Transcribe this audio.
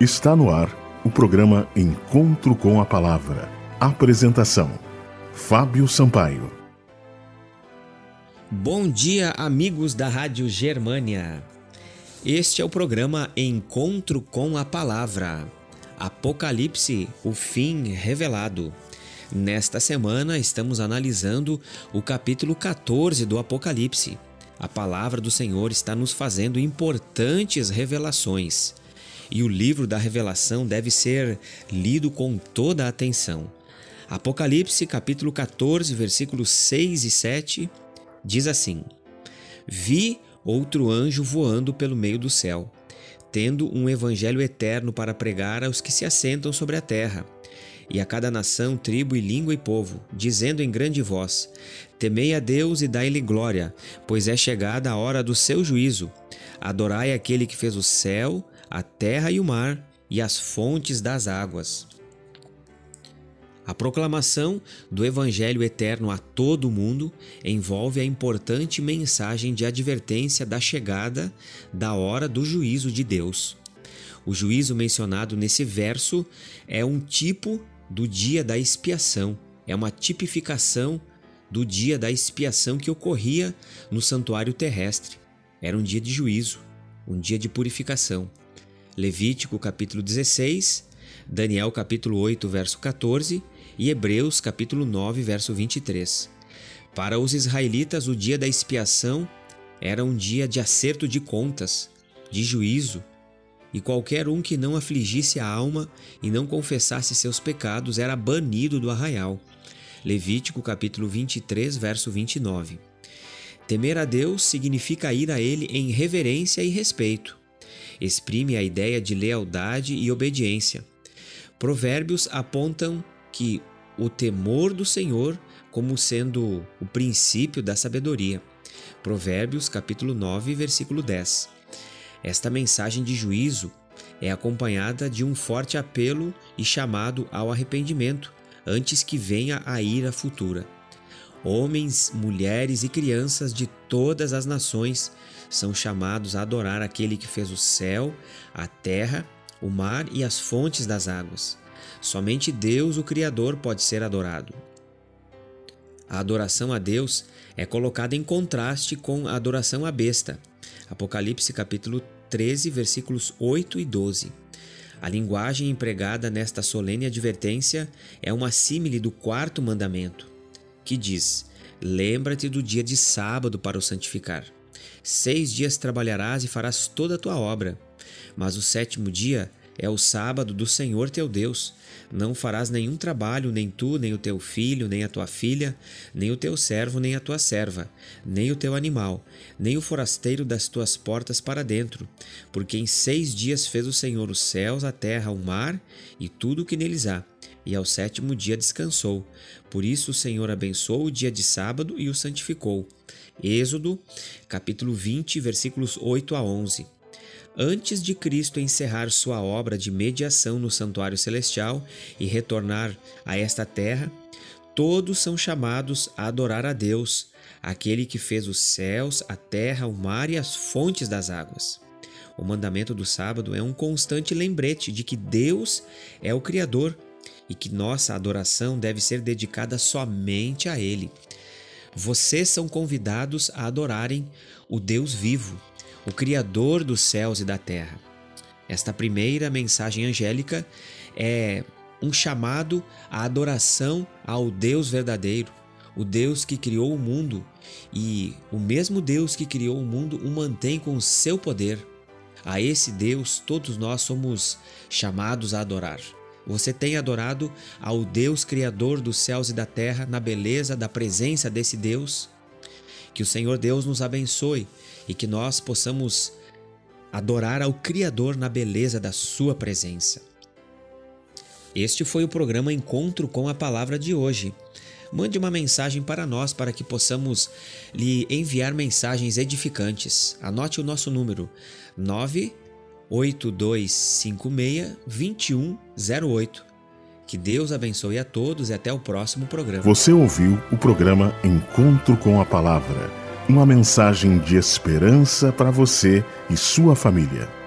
Está no ar o programa Encontro com a Palavra. Apresentação: Fábio Sampaio. Bom dia, amigos da Rádio Germânia. Este é o programa Encontro com a Palavra. Apocalipse, o fim revelado. Nesta semana estamos analisando o capítulo 14 do Apocalipse. A palavra do Senhor está nos fazendo importantes revelações. E o livro da revelação deve ser lido com toda a atenção. Apocalipse, capítulo 14, versículos 6 e 7, diz assim: Vi outro anjo voando pelo meio do céu, tendo um evangelho eterno para pregar aos que se assentam sobre a terra e a cada nação, tribo e língua e povo, dizendo em grande voz: Temei a Deus e dai-lhe glória, pois é chegada a hora do seu juízo. Adorai aquele que fez o céu, a terra e o mar e as fontes das águas. A proclamação do Evangelho eterno a todo o mundo envolve a importante mensagem de advertência da chegada da hora do juízo de Deus. O juízo mencionado nesse verso é um tipo do dia da expiação. É uma tipificação do dia da expiação que ocorria no santuário terrestre. Era um dia de juízo, um dia de purificação. Levítico capítulo 16, Daniel capítulo 8, verso 14 e Hebreus capítulo 9, verso 23. Para os israelitas, o dia da expiação era um dia de acerto de contas, de juízo, e qualquer um que não afligisse a alma e não confessasse seus pecados era banido do arraial. Levítico capítulo 23, verso 29. Temer a Deus significa ir a ele em reverência e respeito. Exprime a ideia de lealdade e obediência. Provérbios apontam que o temor do Senhor como sendo o princípio da sabedoria. Provérbios capítulo 9, versículo 10. Esta mensagem de juízo é acompanhada de um forte apelo e chamado ao arrependimento antes que venha a ira futura. Homens, mulheres e crianças de todas as nações são chamados a adorar aquele que fez o céu, a terra, o mar e as fontes das águas. Somente Deus, o Criador, pode ser adorado. A adoração a Deus é colocada em contraste com a adoração à besta. Apocalipse capítulo 13, versículos 8 e 12. A linguagem empregada nesta solene advertência é uma símile do quarto mandamento, que diz: Lembra-te do dia de sábado para o santificar. Seis dias trabalharás e farás toda a tua obra, mas o sétimo dia é o sábado do Senhor teu Deus. Não farás nenhum trabalho, nem tu, nem o teu filho, nem a tua filha, nem o teu servo, nem a tua serva, nem o teu animal, nem o forasteiro das tuas portas para dentro. Porque em seis dias fez o Senhor os céus, a terra, o mar e tudo o que neles há. E ao sétimo dia descansou. Por isso o Senhor abençoou o dia de sábado e o santificou. Êxodo, capítulo 20, versículos 8 a 11 antes de Cristo encerrar sua obra de mediação no santuário celestial e retornar a esta terra, todos são chamados a adorar a Deus, aquele que fez os céus, a terra, o mar e as fontes das águas. O mandamento do sábado é um constante lembrete de que Deus é o Criador e que nossa adoração deve ser dedicada somente a Ele. Vocês são convidados a adorarem o Deus vivo, o Criador dos céus e da terra. Esta primeira mensagem angélica é um chamado à adoração ao Deus verdadeiro, o Deus que criou o mundo e o mesmo Deus que criou o mundo o mantém com o seu poder. A esse Deus todos nós somos chamados a adorar. Você tem adorado ao Deus Criador dos céus e da terra na beleza da presença desse Deus? Que o Senhor Deus nos abençoe e que nós possamos adorar ao Criador na beleza da Sua presença. Este foi o programa Encontro com a Palavra de hoje. Mande uma mensagem para nós para que possamos lhe enviar mensagens edificantes. Anote o nosso número 98256 2108. Que Deus abençoe a todos e até o próximo programa. Você ouviu o programa Encontro com a Palavra uma mensagem de esperança para você e sua família.